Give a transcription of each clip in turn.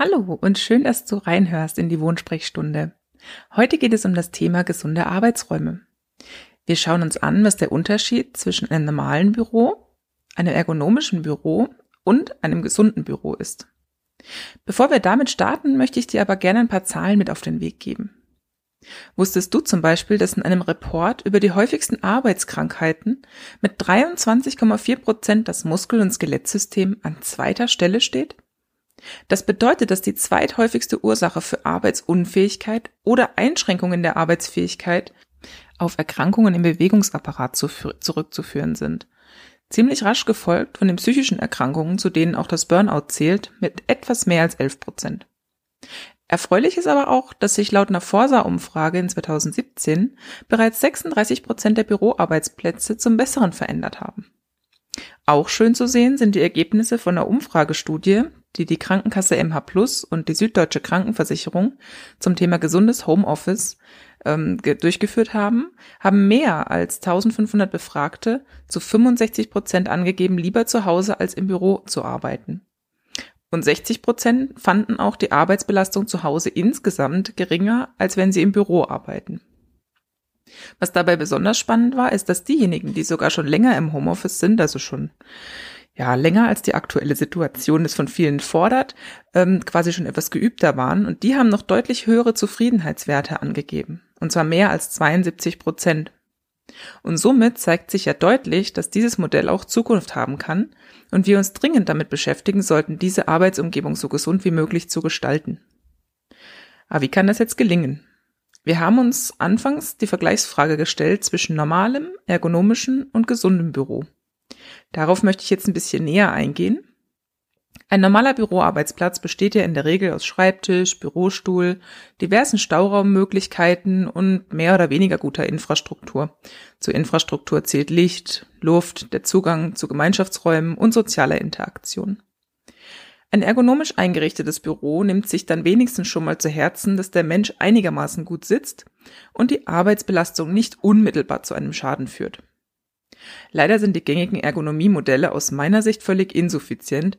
Hallo und schön, dass du reinhörst in die Wohnsprechstunde. Heute geht es um das Thema gesunde Arbeitsräume. Wir schauen uns an, was der Unterschied zwischen einem normalen Büro, einem ergonomischen Büro und einem gesunden Büro ist. Bevor wir damit starten, möchte ich dir aber gerne ein paar Zahlen mit auf den Weg geben. Wusstest du zum Beispiel, dass in einem Report über die häufigsten Arbeitskrankheiten mit 23,4 Prozent das Muskel- und Skelettsystem an zweiter Stelle steht? Das bedeutet, dass die zweithäufigste Ursache für Arbeitsunfähigkeit oder Einschränkungen der Arbeitsfähigkeit auf Erkrankungen im Bewegungsapparat zurückzuführen sind. Ziemlich rasch gefolgt von den psychischen Erkrankungen, zu denen auch das Burnout zählt, mit etwas mehr als 11 Prozent. Erfreulich ist aber auch, dass sich laut einer Forsa-Umfrage in 2017 bereits 36 Prozent der Büroarbeitsplätze zum Besseren verändert haben. Auch schön zu sehen sind die Ergebnisse von einer Umfragestudie, die die Krankenkasse MH Plus und die Süddeutsche Krankenversicherung zum Thema gesundes Homeoffice ähm, durchgeführt haben, haben mehr als 1500 Befragte zu 65 Prozent angegeben, lieber zu Hause als im Büro zu arbeiten. Und 60 Prozent fanden auch die Arbeitsbelastung zu Hause insgesamt geringer, als wenn sie im Büro arbeiten. Was dabei besonders spannend war, ist, dass diejenigen, die sogar schon länger im Homeoffice sind, also schon ja länger als die aktuelle Situation es von vielen fordert, ähm, quasi schon etwas geübter waren und die haben noch deutlich höhere Zufriedenheitswerte angegeben, und zwar mehr als 72 Prozent. Und somit zeigt sich ja deutlich, dass dieses Modell auch Zukunft haben kann und wir uns dringend damit beschäftigen sollten, diese Arbeitsumgebung so gesund wie möglich zu gestalten. Aber wie kann das jetzt gelingen? Wir haben uns anfangs die Vergleichsfrage gestellt zwischen normalem, ergonomischen und gesundem Büro. Darauf möchte ich jetzt ein bisschen näher eingehen. Ein normaler Büroarbeitsplatz besteht ja in der Regel aus Schreibtisch, Bürostuhl, diversen Stauraummöglichkeiten und mehr oder weniger guter Infrastruktur. Zur Infrastruktur zählt Licht, Luft, der Zugang zu Gemeinschaftsräumen und sozialer Interaktion. Ein ergonomisch eingerichtetes Büro nimmt sich dann wenigstens schon mal zu Herzen, dass der Mensch einigermaßen gut sitzt und die Arbeitsbelastung nicht unmittelbar zu einem Schaden führt. Leider sind die gängigen Ergonomiemodelle aus meiner Sicht völlig insuffizient,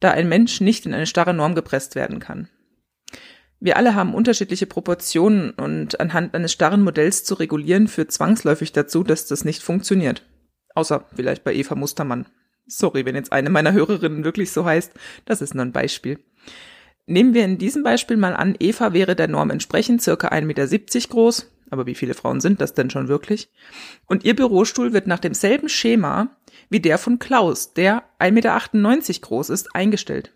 da ein Mensch nicht in eine starre Norm gepresst werden kann. Wir alle haben unterschiedliche Proportionen und anhand eines starren Modells zu regulieren führt zwangsläufig dazu, dass das nicht funktioniert. Außer vielleicht bei Eva Mustermann. Sorry, wenn jetzt eine meiner Hörerinnen wirklich so heißt, das ist nur ein Beispiel. Nehmen wir in diesem Beispiel mal an, Eva wäre der Norm entsprechend circa 1,70 Meter groß, aber wie viele Frauen sind das denn schon wirklich? Und ihr Bürostuhl wird nach demselben Schema wie der von Klaus, der 1,98 Meter groß ist, eingestellt.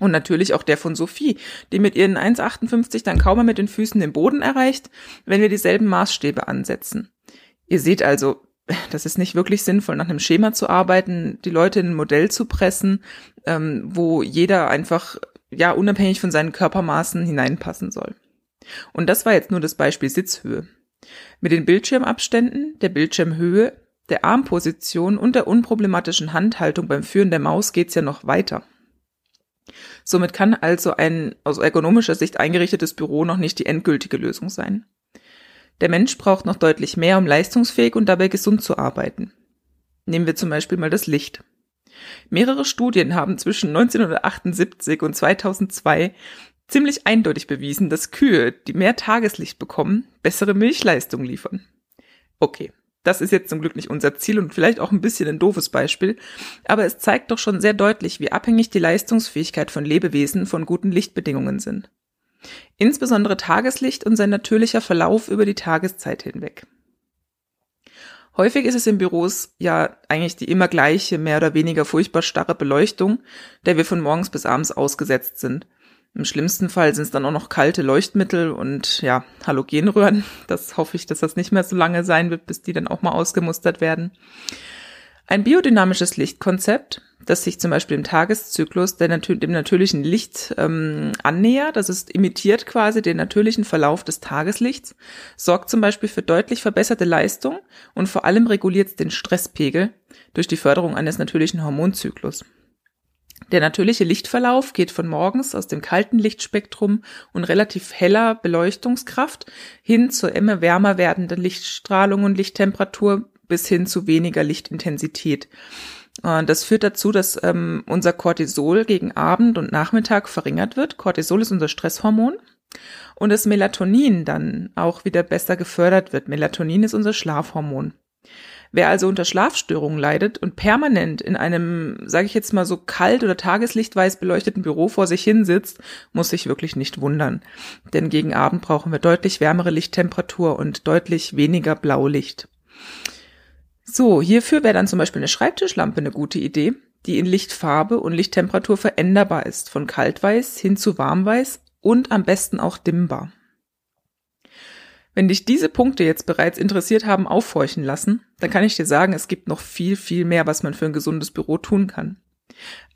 Und natürlich auch der von Sophie, die mit ihren 1,58 dann kaum mehr mit den Füßen den Boden erreicht, wenn wir dieselben Maßstäbe ansetzen. Ihr seht also, das ist nicht wirklich sinnvoll, nach einem Schema zu arbeiten, die Leute in ein Modell zu pressen, ähm, wo jeder einfach ja unabhängig von seinen Körpermaßen hineinpassen soll. Und das war jetzt nur das Beispiel Sitzhöhe. Mit den Bildschirmabständen, der Bildschirmhöhe, der Armposition und der unproblematischen Handhaltung beim Führen der Maus geht's ja noch weiter. Somit kann also ein aus ergonomischer Sicht eingerichtetes Büro noch nicht die endgültige Lösung sein. Der Mensch braucht noch deutlich mehr, um leistungsfähig und dabei gesund zu arbeiten. Nehmen wir zum Beispiel mal das Licht. Mehrere Studien haben zwischen 1978 und 2002 ziemlich eindeutig bewiesen, dass Kühe, die mehr Tageslicht bekommen, bessere Milchleistung liefern. Okay, das ist jetzt zum Glück nicht unser Ziel und vielleicht auch ein bisschen ein doofes Beispiel, aber es zeigt doch schon sehr deutlich, wie abhängig die Leistungsfähigkeit von Lebewesen von guten Lichtbedingungen sind. Insbesondere Tageslicht und sein natürlicher Verlauf über die Tageszeit hinweg. Häufig ist es in Büros ja eigentlich die immer gleiche, mehr oder weniger furchtbar starre Beleuchtung, der wir von morgens bis abends ausgesetzt sind. Im schlimmsten Fall sind es dann auch noch kalte Leuchtmittel und ja, Halogenröhren. Das hoffe ich, dass das nicht mehr so lange sein wird, bis die dann auch mal ausgemustert werden. Ein biodynamisches Lichtkonzept, das sich zum Beispiel im Tageszyklus der dem natürlichen Licht ähm, annähert, das ist imitiert quasi den natürlichen Verlauf des Tageslichts, sorgt zum Beispiel für deutlich verbesserte Leistung und vor allem reguliert den Stresspegel durch die Förderung eines natürlichen Hormonzyklus. Der natürliche Lichtverlauf geht von morgens aus dem kalten Lichtspektrum und relativ heller Beleuchtungskraft hin zur immer wärmer werdenden Lichtstrahlung und Lichttemperatur bis hin zu weniger Lichtintensität. Das führt dazu, dass ähm, unser Cortisol gegen Abend und Nachmittag verringert wird. Cortisol ist unser Stresshormon. Und das Melatonin dann auch wieder besser gefördert wird. Melatonin ist unser Schlafhormon. Wer also unter Schlafstörungen leidet und permanent in einem, sage ich jetzt mal so kalt oder tageslichtweiß beleuchteten Büro vor sich hin sitzt, muss sich wirklich nicht wundern. Denn gegen Abend brauchen wir deutlich wärmere Lichttemperatur und deutlich weniger Blaulicht. So, hierfür wäre dann zum Beispiel eine Schreibtischlampe eine gute Idee, die in Lichtfarbe und Lichttemperatur veränderbar ist, von kaltweiß hin zu warmweiß und am besten auch dimmbar. Wenn dich diese Punkte jetzt bereits interessiert haben, aufhorchen lassen, dann kann ich dir sagen, es gibt noch viel, viel mehr, was man für ein gesundes Büro tun kann.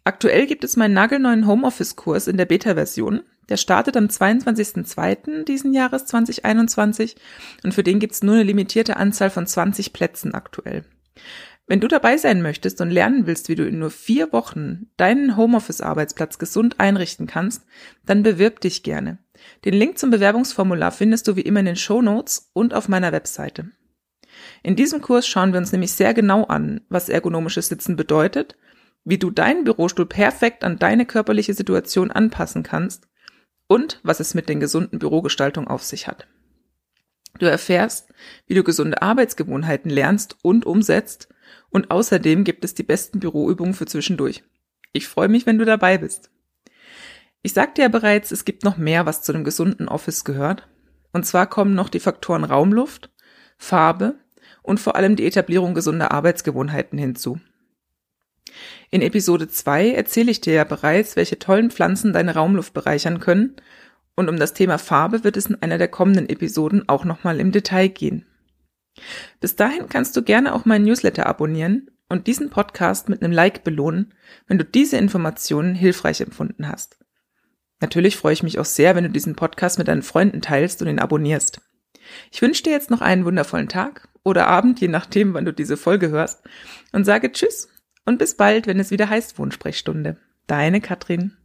Aktuell gibt es meinen nagelneuen Homeoffice-Kurs in der Beta-Version. Der startet am 22.02. diesen Jahres 2021 und für den gibt es nur eine limitierte Anzahl von 20 Plätzen aktuell. Wenn du dabei sein möchtest und lernen willst, wie du in nur vier Wochen deinen Homeoffice-Arbeitsplatz gesund einrichten kannst, dann bewirb dich gerne. Den Link zum Bewerbungsformular findest du wie immer in den Show Notes und auf meiner Webseite. In diesem Kurs schauen wir uns nämlich sehr genau an, was ergonomisches Sitzen bedeutet, wie du deinen Bürostuhl perfekt an deine körperliche Situation anpassen kannst und was es mit den gesunden Bürogestaltungen auf sich hat. Du erfährst, wie du gesunde Arbeitsgewohnheiten lernst und umsetzt und außerdem gibt es die besten Büroübungen für zwischendurch. Ich freue mich, wenn du dabei bist. Ich sagte ja bereits, es gibt noch mehr, was zu einem gesunden Office gehört. Und zwar kommen noch die Faktoren Raumluft, Farbe und vor allem die Etablierung gesunder Arbeitsgewohnheiten hinzu. In Episode 2 erzähle ich dir ja bereits, welche tollen Pflanzen deine Raumluft bereichern können. Und um das Thema Farbe wird es in einer der kommenden Episoden auch nochmal im Detail gehen. Bis dahin kannst du gerne auch meinen Newsletter abonnieren und diesen Podcast mit einem Like belohnen, wenn du diese Informationen hilfreich empfunden hast. Natürlich freue ich mich auch sehr, wenn du diesen Podcast mit deinen Freunden teilst und ihn abonnierst. Ich wünsche dir jetzt noch einen wundervollen Tag oder Abend, je nachdem, wann du diese Folge hörst, und sage Tschüss und bis bald, wenn es wieder heißt Wohnsprechstunde. Deine Katrin.